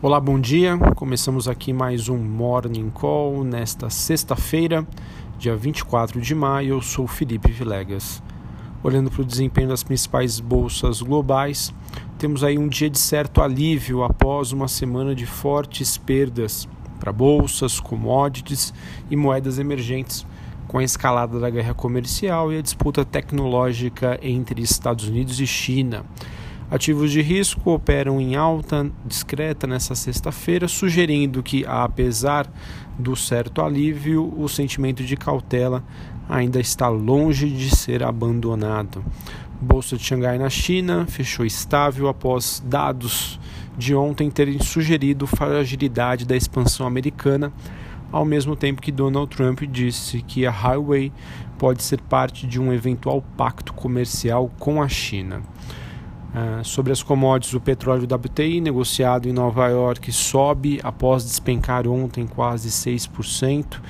Olá, bom dia. Começamos aqui mais um Morning Call nesta sexta-feira, dia 24 de maio. Eu sou Felipe Vilegas. Olhando para o desempenho das principais bolsas globais, temos aí um dia de certo alívio após uma semana de fortes perdas para bolsas, commodities e moedas emergentes, com a escalada da guerra comercial e a disputa tecnológica entre Estados Unidos e China. Ativos de risco operam em alta discreta nessa sexta-feira, sugerindo que, apesar do certo alívio, o sentimento de cautela ainda está longe de ser abandonado. Bolsa de Xangai na China fechou estável após dados de ontem terem sugerido fragilidade da expansão americana, ao mesmo tempo que Donald Trump disse que a Highway pode ser parte de um eventual pacto comercial com a China. Uh, sobre as commodities, o petróleo WTI negociado em Nova York sobe após despencar ontem quase 6%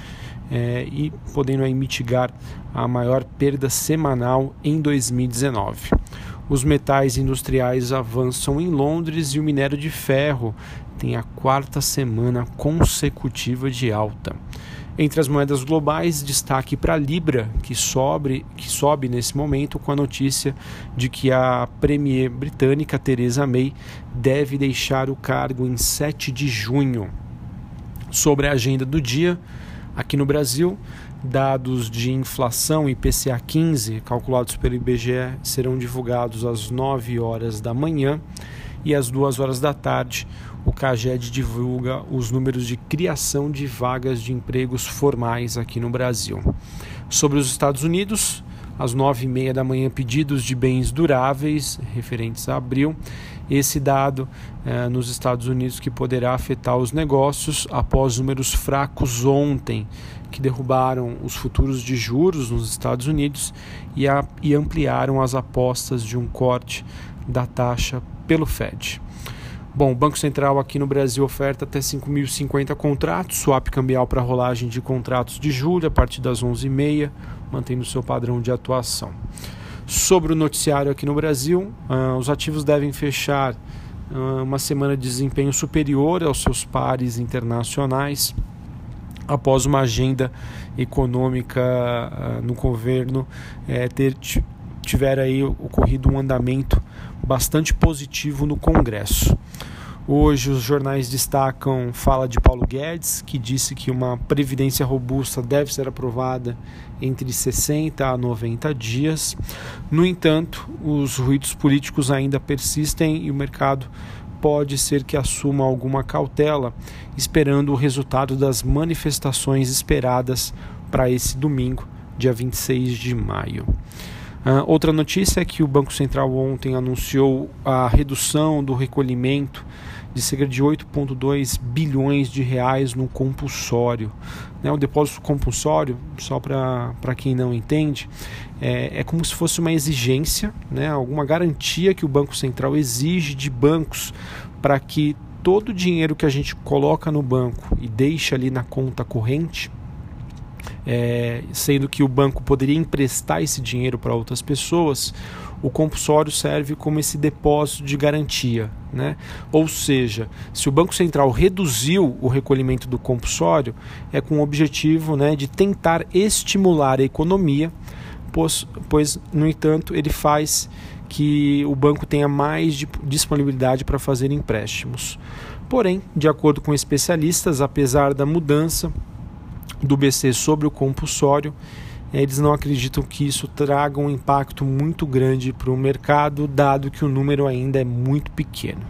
é, e podendo aí mitigar a maior perda semanal em 2019. Os metais industriais avançam em Londres e o minério de ferro tem a quarta semana consecutiva de alta. Entre as moedas globais, destaque para a Libra, que sobe, que sobe nesse momento com a notícia de que a premier britânica Theresa May deve deixar o cargo em 7 de junho. Sobre a agenda do dia, aqui no Brasil, dados de inflação IPCA 15, calculados pelo IBGE, serão divulgados às 9 horas da manhã e às 2 horas da tarde o CAGED divulga os números de criação de vagas de empregos formais aqui no Brasil. Sobre os Estados Unidos, às nove e meia da manhã, pedidos de bens duráveis referentes a abril. Esse dado eh, nos Estados Unidos que poderá afetar os negócios após números fracos ontem, que derrubaram os futuros de juros nos Estados Unidos e, a, e ampliaram as apostas de um corte da taxa pelo Fed. Bom, o Banco Central aqui no Brasil oferta até 5.050 contratos, swap cambial para rolagem de contratos de julho a partir das 11h30, mantendo seu padrão de atuação. Sobre o noticiário aqui no Brasil, uh, os ativos devem fechar uh, uma semana de desempenho superior aos seus pares internacionais após uma agenda econômica uh, no governo eh, ter tiver aí ocorrido um andamento bastante positivo no Congresso. Hoje os jornais destacam fala de Paulo Guedes, que disse que uma previdência robusta deve ser aprovada entre 60 a 90 dias. No entanto, os ruídos políticos ainda persistem e o mercado pode ser que assuma alguma cautela, esperando o resultado das manifestações esperadas para esse domingo, dia 26 de maio. Uh, outra notícia é que o Banco Central ontem anunciou a redução do recolhimento de cerca de 8,2 bilhões de reais no compulsório. Né, o depósito compulsório, só para quem não entende, é, é como se fosse uma exigência, né, alguma garantia que o Banco Central exige de bancos para que todo o dinheiro que a gente coloca no banco e deixa ali na conta corrente é, sendo que o banco poderia emprestar esse dinheiro para outras pessoas, o compulsório serve como esse depósito de garantia. Né? Ou seja, se o Banco Central reduziu o recolhimento do compulsório, é com o objetivo né, de tentar estimular a economia, pois, pois, no entanto, ele faz que o banco tenha mais disponibilidade para fazer empréstimos. Porém, de acordo com especialistas, apesar da mudança, do BC sobre o compulsório, eles não acreditam que isso traga um impacto muito grande para o mercado, dado que o número ainda é muito pequeno.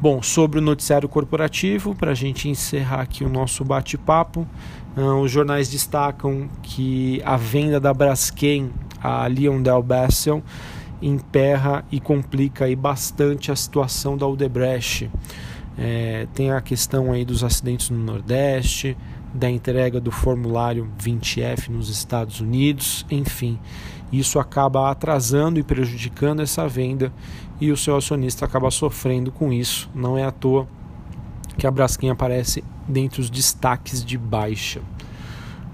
Bom, sobre o noticiário corporativo, para a gente encerrar aqui o nosso bate-papo, uh, os jornais destacam que a venda da Braskem a Leon Del Bessel emperra e complica aí bastante a situação da Odebrecht. É, tem a questão aí dos acidentes no Nordeste, da entrega do formulário 20F nos Estados Unidos, enfim, isso acaba atrasando e prejudicando essa venda e o seu acionista acaba sofrendo com isso. Não é à toa que a Braskem aparece dentre os destaques de baixa.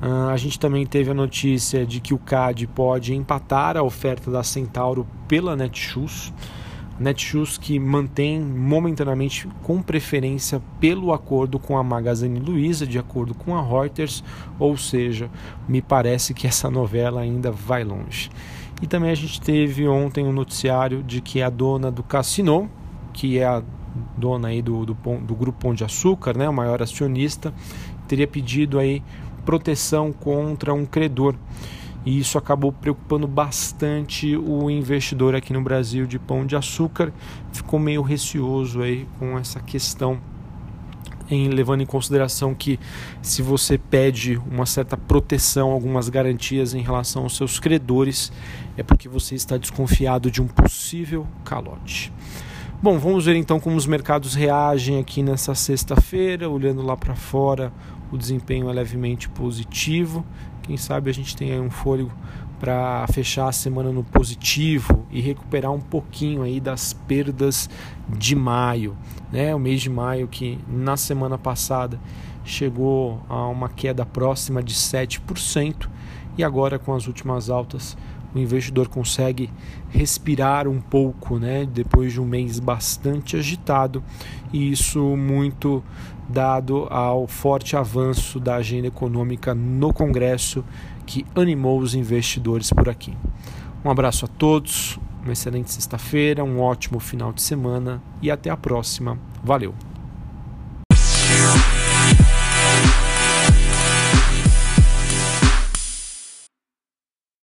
Uh, a gente também teve a notícia de que o CAD pode empatar a oferta da Centauro pela Netshoes. Netshoes que mantém momentaneamente com preferência pelo acordo com a Magazine Luiza, de acordo com a Reuters, ou seja, me parece que essa novela ainda vai longe. E também a gente teve ontem um noticiário de que a dona do Cassino, que é a dona aí do, do, do Grupo Pão de Açúcar, né, o maior acionista, teria pedido aí proteção contra um credor e isso acabou preocupando bastante o investidor aqui no Brasil de pão de açúcar, ficou meio receoso aí com essa questão em levando em consideração que se você pede uma certa proteção, algumas garantias em relação aos seus credores, é porque você está desconfiado de um possível calote. Bom, vamos ver então como os mercados reagem aqui nessa sexta-feira, olhando lá para fora, o desempenho é levemente positivo. Quem sabe a gente tem aí um fôlego para fechar a semana no positivo e recuperar um pouquinho aí das perdas de maio, né? O mês de maio que na semana passada chegou a uma queda próxima de 7% e agora com as últimas altas o investidor consegue respirar um pouco, né, depois de um mês bastante agitado, e isso muito dado ao forte avanço da agenda econômica no Congresso que animou os investidores por aqui. Um abraço a todos, uma excelente sexta-feira, um ótimo final de semana e até a próxima. Valeu!